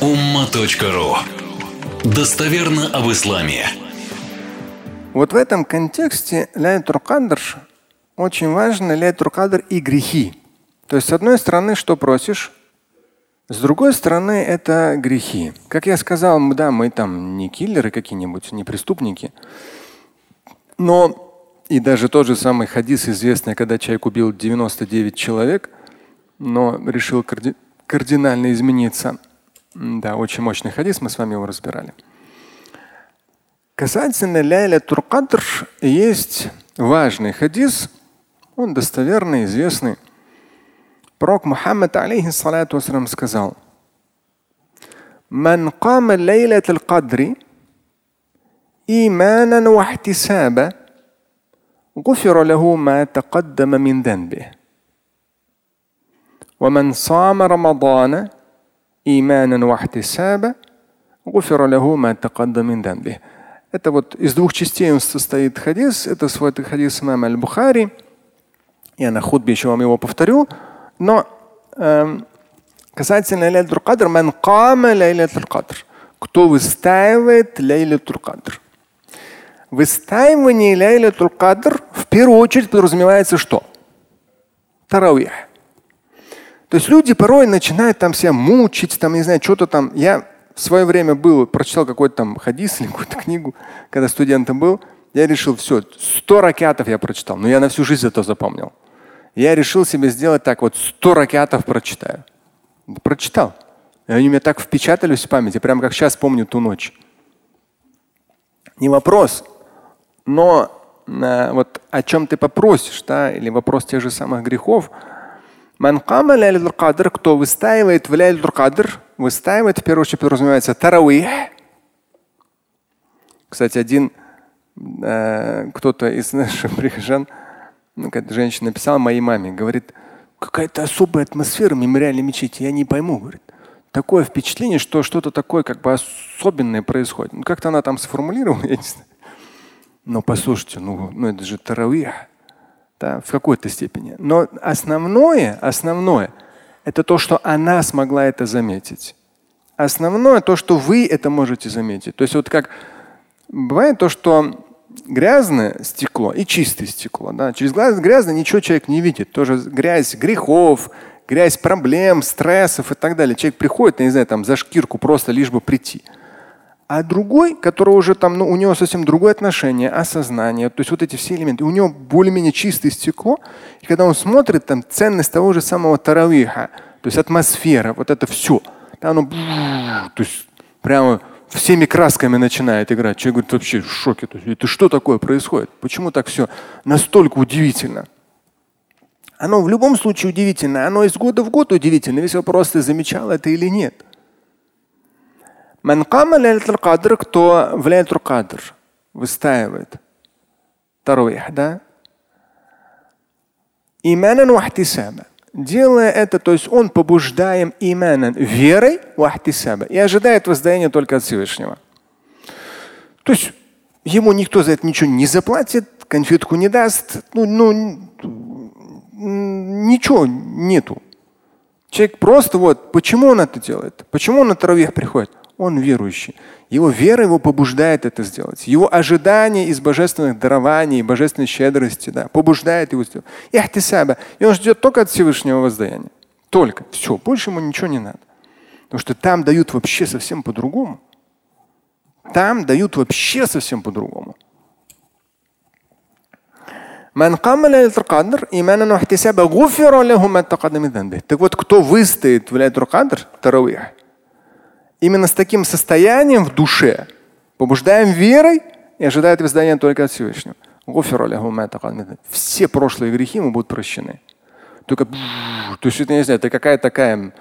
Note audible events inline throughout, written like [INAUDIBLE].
umma.ru Достоверно об исламе. Вот в этом контексте ляйтур кадр очень важно ляйтур кадр и грехи. То есть с одной стороны, что просишь, с другой стороны, это грехи. Как я сказал, да, мы там не киллеры какие-нибудь, не преступники. Но и даже тот же самый хадис известный, когда человек убил 99 человек, но решил карди кардинально измениться. Да, очень мощный хадис, мы с вами его разбирали. Касательно ляйля туркадр есть важный хадис, он достоверный, известный. Пророк Мухаммад алейхиссалату сказал, من قام ليلة القدر إيمانا واحتسابا غفر له ما تقدم من ذنبه ومن صام رمضان иманан вахтисаба, гуфиралаху ма тақаддамин дамби. Это вот из двух частей он состоит хадис. Это свой хадис имама Аль-Бухари. Я на худбе еще вам его повторю. Но э, касательно Лейлатуль Кадр, ман кама Лейлатуль туркадр. Кто выстаивает Лейлатуль Кадр? Выстаивание Лейлатуль туркадр. в первую очередь подразумевается что? Тарауих. То есть люди порой начинают там себя мучить, там, не знаю, что-то там. Я в свое время был, прочитал какой-то там хадис или какую-то книгу, когда студентом был. Я решил, все, сто ракетов я прочитал, но я на всю жизнь это запомнил. Я решил себе сделать так, вот сто ракетов прочитаю. Прочитал. И они у меня так впечатались в памяти, прямо как сейчас помню ту ночь. Не вопрос, но э, вот о чем ты попросишь, да, или вопрос тех же самых грехов – Манкама ляйль кадр, кто выстаивает в ляйль кадр, выстаивает, в первую очередь подразумевается таравих. Кстати, один э, кто-то из наших прихожан, ну, какая-то женщина написала моей маме, говорит, какая-то особая атмосфера мемориальной мечети, я не пойму, говорит. Такое впечатление, что что-то такое как бы особенное происходит. Ну, как-то она там сформулировала, [LAUGHS] я не знаю. Но послушайте, ну, ну это же таравих да, в какой-то степени. Но основное, основное, это то, что она смогла это заметить. Основное то, что вы это можете заметить. То есть вот как бывает то, что грязное стекло и чистое стекло. Да? Через глаз грязное ничего человек не видит. Тоже грязь грехов, грязь проблем, стрессов и так далее. Человек приходит, я не знаю, там за шкирку просто лишь бы прийти. А другой, который уже там, ну, у него совсем другое отношение, осознание, то есть вот эти все элементы, у него более-менее чистое стекло. И когда он смотрит, там ценность того же самого таравиха, то есть атмосфера, вот это все, оно, то есть прямо всеми красками начинает играть. Человек говорит, вообще в шоке. То есть, это что такое происходит? Почему так все настолько удивительно? Оно в любом случае удивительно. Оно из года в год удивительно. Весь вопрос, ты замечал это или нет. Ман кама кадр, кто в лейлатуль кадр выстаивает. Таруих, да? Иманан вахтисаба. Делая это, то есть он побуждаем иманан, верой вахтисаба. И ожидает воздаяния только от Всевышнего. То есть ему никто за это ничего не заплатит, конфетку не даст, ну, ну ничего нету. Человек просто вот, почему он это делает? Почему он на таравих приходит? Он верующий. Его вера его побуждает это сделать. Его ожидание из божественных дарований, божественной щедрости да, побуждает его сделать. И он ждет только от Всевышнего воздаяния. Только. Все. Больше ему ничего не надо. Потому что там дают вообще совсем по-другому. Там дают вообще совсем по-другому. Так вот, кто выстоит в Лейтур Кадр, именно с таким состоянием в душе побуждаем верой и ожидает воздаяния только от Всевышнего. Все прошлые грехи ему будут прощены. Только, то есть это не знаю, это какая-то такая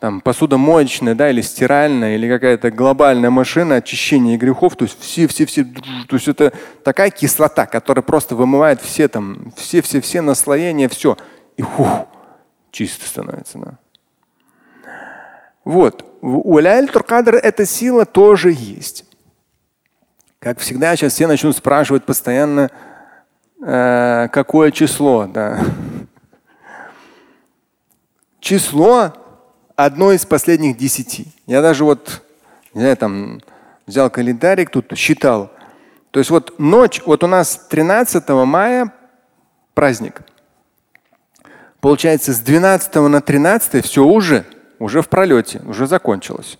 там, посудомоечная, да, или стиральная, или какая-то глобальная машина очищения грехов. То есть все, все, все, то есть это такая кислота, которая просто вымывает все там, все, все, все наслоения, все. И фух, чисто становится. Да. Вот. У Кадр эта сила тоже есть. Как всегда, сейчас все начнут спрашивать постоянно, э, какое число. Да. Число одно из последних десяти. Я даже вот, не знаю, там взял календарик, тут считал. То есть вот ночь, вот у нас 13 мая праздник. Получается, с 12 на 13 все уже, уже в пролете, уже закончилось.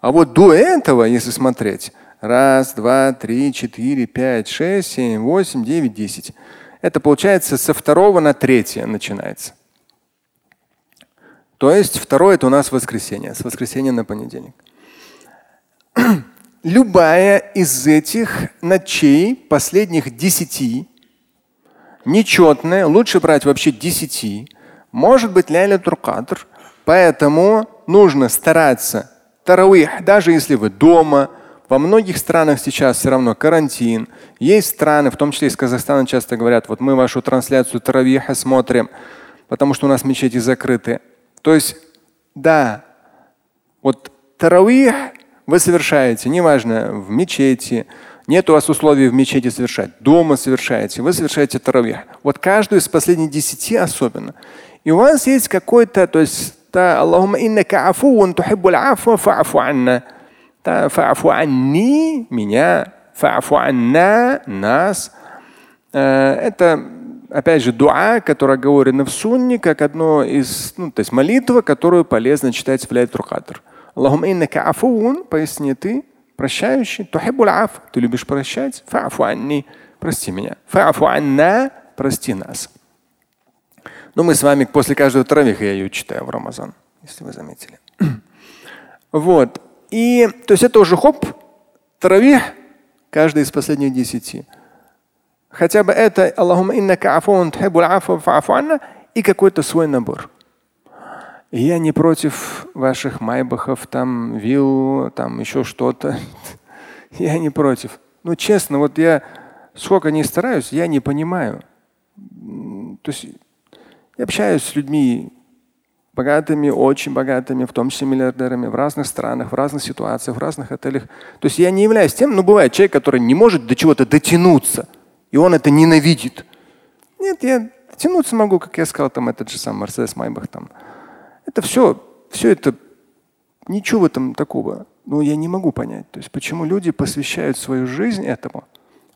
А вот до этого, если смотреть, раз, два, три, четыре, пять, шесть, семь, восемь, девять, десять. Это получается со второго на третье начинается. То есть второе это у нас воскресенье, с воскресенья на понедельник. [CLEARS THROAT] Любая из этих ночей, последних десяти, нечетная, лучше брать вообще десяти, может быть ляля туркадр, поэтому нужно стараться таравих, даже если вы дома, во многих странах сейчас все равно карантин. Есть страны, в том числе из Казахстана, часто говорят, вот мы вашу трансляцию таравиха смотрим, потому что у нас мечети закрыты. То есть, да, вот таравих вы совершаете, неважно, в мечети, нет у вас условий в мечети совершать, дома совершаете, вы совершаете таравих. Вот каждую из последних десяти особенно. И у вас есть какой-то, то есть Аллахумма иннака афуун тухиббуль афва фа'фу анна. Фа'фу анни, меня, фа'фу анна, нас. Это, опять же, дуа, которая говорена в сунне, как одно из, ну, то есть молитва, которую полезно читать в Ляйту Кадр. Аллахумма иннака афуун, поясни ты, прощающий, тухиббуль аф, ты любишь прощать, фа'фу анни, прости меня. Фа'фу анна, прости нас. Но ну, мы с вами после каждого таравиха я ее читаю в Рамазан, если вы заметили. [CLEARS THROAT] Вот. И то есть это уже хоп, таравих, каждый из последних десяти. Хотя бы это Аллахума иннака афун и какой-то свой набор. И я не против ваших майбахов, там, вилл, там еще что-то. [LAUGHS] я не против. Ну, честно, вот я сколько не стараюсь, я не понимаю. То есть я общаюсь с людьми богатыми, очень богатыми, в том числе миллиардерами, в разных странах, в разных ситуациях, в разных отелях. То есть я не являюсь тем, но бывает человек, который не может до чего-то дотянуться, и он это ненавидит. Нет, я дотянуться могу, как я сказал, там этот же сам Мерседес Майбах. Там. Это все, все это, ничего в этом такого. Но я не могу понять. То есть почему люди посвящают свою жизнь этому.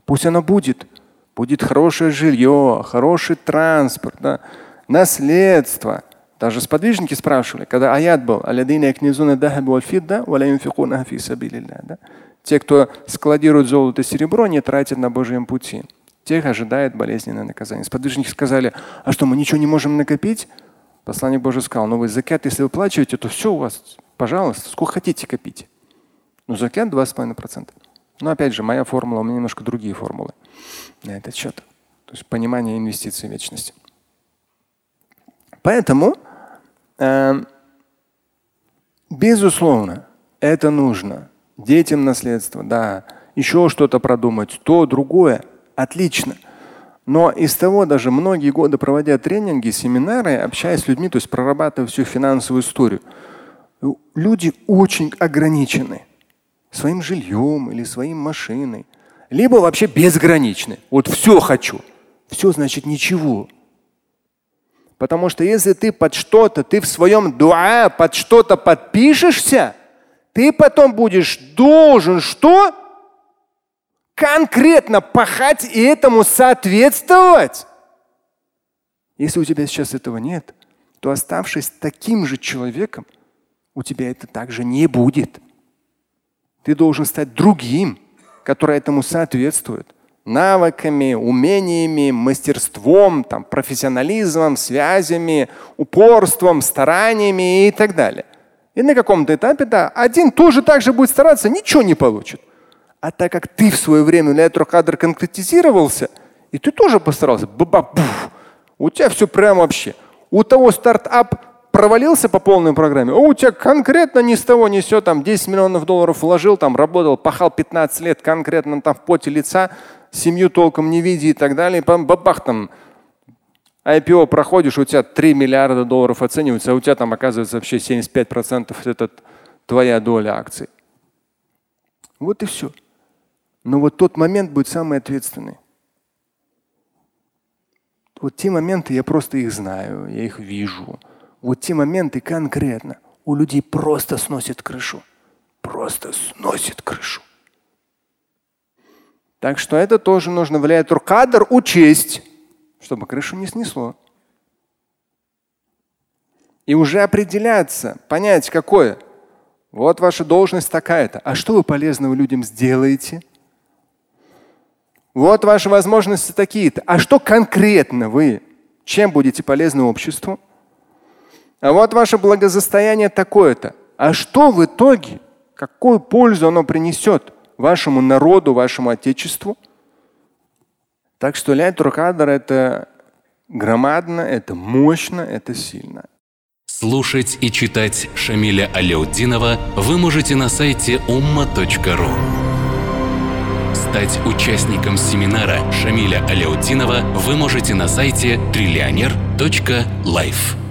Пусть она будет. Будет хорошее жилье, хороший транспорт. Да наследство. Даже сподвижники спрашивали, когда аят был, те, кто складирует золото и серебро, не тратят на Божьем пути. Тех ожидает болезненное наказание. Сподвижники сказали, а что, мы ничего не можем накопить? Посланник Божий сказал, ну вы закят, если вы плачете, то все у вас, пожалуйста, сколько хотите копить. Ну закят 2,5%. Но опять же, моя формула, у меня немножко другие формулы на этот счет. То есть понимание инвестиций в вечности. Поэтому, э, безусловно, это нужно. Детям наследство, да, еще что-то продумать, то, другое, отлично. Но из того даже многие годы проводя тренинги, семинары, общаясь с людьми, то есть прорабатывая всю финансовую историю, люди очень ограничены своим жильем или своей машиной, либо вообще безграничны. Вот все хочу. Все значит ничего. Потому что если ты под что-то, ты в своем дуа под что-то подпишешься, ты потом будешь должен что? Конкретно пахать и этому соответствовать. Если у тебя сейчас этого нет, то оставшись таким же человеком, у тебя это также не будет. Ты должен стать другим, который этому соответствует навыками, умениями, мастерством, там, профессионализмом, связями, упорством, стараниями и так далее. И на каком-то этапе, да, один тоже так же будет стараться, ничего не получит. А так как ты в свое время для этого кадр конкретизировался, и ты тоже постарался, баба, у тебя все прям вообще. У того стартап провалился по полной программе, а у тебя конкретно ни с того ни с там 10 миллионов долларов вложил, там работал, пахал 15 лет конкретно там в поте лица, семью толком не видя и так далее. Бабах там IPO проходишь, у тебя 3 миллиарда долларов оценивается, а у тебя там оказывается вообще 75% это твоя доля акций. Вот и все. Но вот тот момент будет самый ответственный. Вот те моменты, я просто их знаю, я их вижу. Вот те моменты конкретно. у людей просто сносит крышу. Просто сносит крышу. Так что это тоже нужно влиять. Кадр учесть, чтобы крышу не снесло. И уже определяться, понять, какое. Вот ваша должность такая-то. А что вы полезного людям сделаете? Вот ваши возможности такие-то. А что конкретно вы? Чем будете полезны обществу? А вот ваше благосостояние такое-то. А что в итоге? Какую пользу оно принесет вашему народу, вашему отечеству? Так что Ляйтур Кадр это громадно, это мощно, это сильно. Слушать и читать Шамиля Аляутдинова вы можете на сайте umma.ru. Стать участником семинара Шамиля Аляутдинова вы можете на сайте триллионер.life.